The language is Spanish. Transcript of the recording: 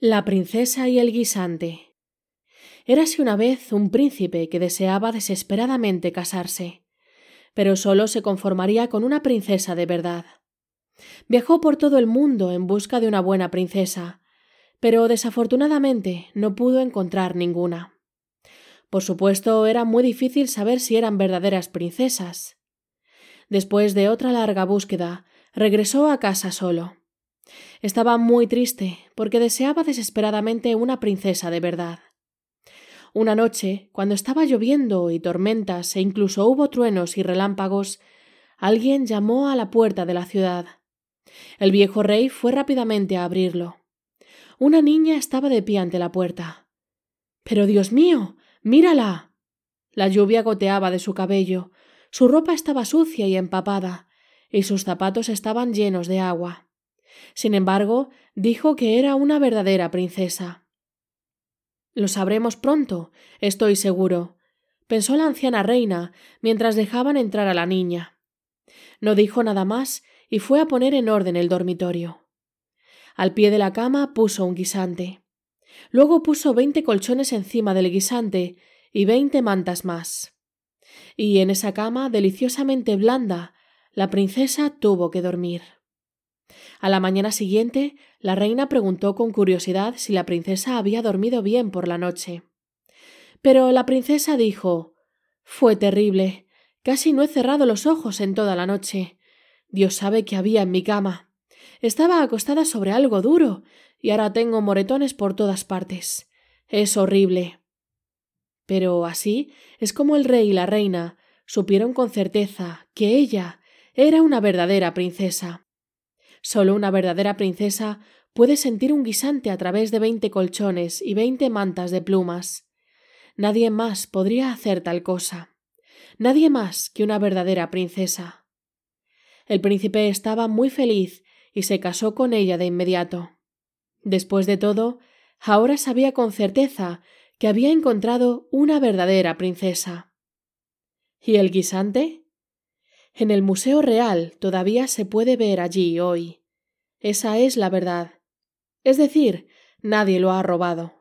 La princesa y el guisante. Érase una vez un príncipe que deseaba desesperadamente casarse, pero solo se conformaría con una princesa de verdad. Viajó por todo el mundo en busca de una buena princesa, pero desafortunadamente no pudo encontrar ninguna. Por supuesto, era muy difícil saber si eran verdaderas princesas. Después de otra larga búsqueda, regresó a casa solo. Estaba muy triste porque deseaba desesperadamente una princesa de verdad. Una noche, cuando estaba lloviendo y tormentas e incluso hubo truenos y relámpagos, alguien llamó a la puerta de la ciudad. El viejo rey fue rápidamente a abrirlo. Una niña estaba de pie ante la puerta. Pero Dios mío. mírala. La lluvia goteaba de su cabello, su ropa estaba sucia y empapada, y sus zapatos estaban llenos de agua. Sin embargo, dijo que era una verdadera princesa. Lo sabremos pronto, estoy seguro, pensó la anciana reina mientras dejaban entrar a la niña. No dijo nada más y fue a poner en orden el dormitorio. Al pie de la cama puso un guisante. Luego puso veinte colchones encima del guisante y veinte mantas más. Y en esa cama deliciosamente blanda, la princesa tuvo que dormir. A la mañana siguiente, la reina preguntó con curiosidad si la princesa había dormido bien por la noche. Pero la princesa dijo Fue terrible. Casi no he cerrado los ojos en toda la noche. Dios sabe que había en mi cama. Estaba acostada sobre algo duro, y ahora tengo moretones por todas partes. Es horrible. Pero así es como el rey y la reina supieron con certeza que ella era una verdadera princesa. Solo una verdadera princesa puede sentir un guisante a través de veinte colchones y veinte mantas de plumas. Nadie más podría hacer tal cosa. Nadie más que una verdadera princesa. El príncipe estaba muy feliz y se casó con ella de inmediato. Después de todo, ahora sabía con certeza que había encontrado una verdadera princesa. ¿Y el guisante? En el Museo Real todavía se puede ver allí hoy. Esa es la verdad. Es decir, nadie lo ha robado.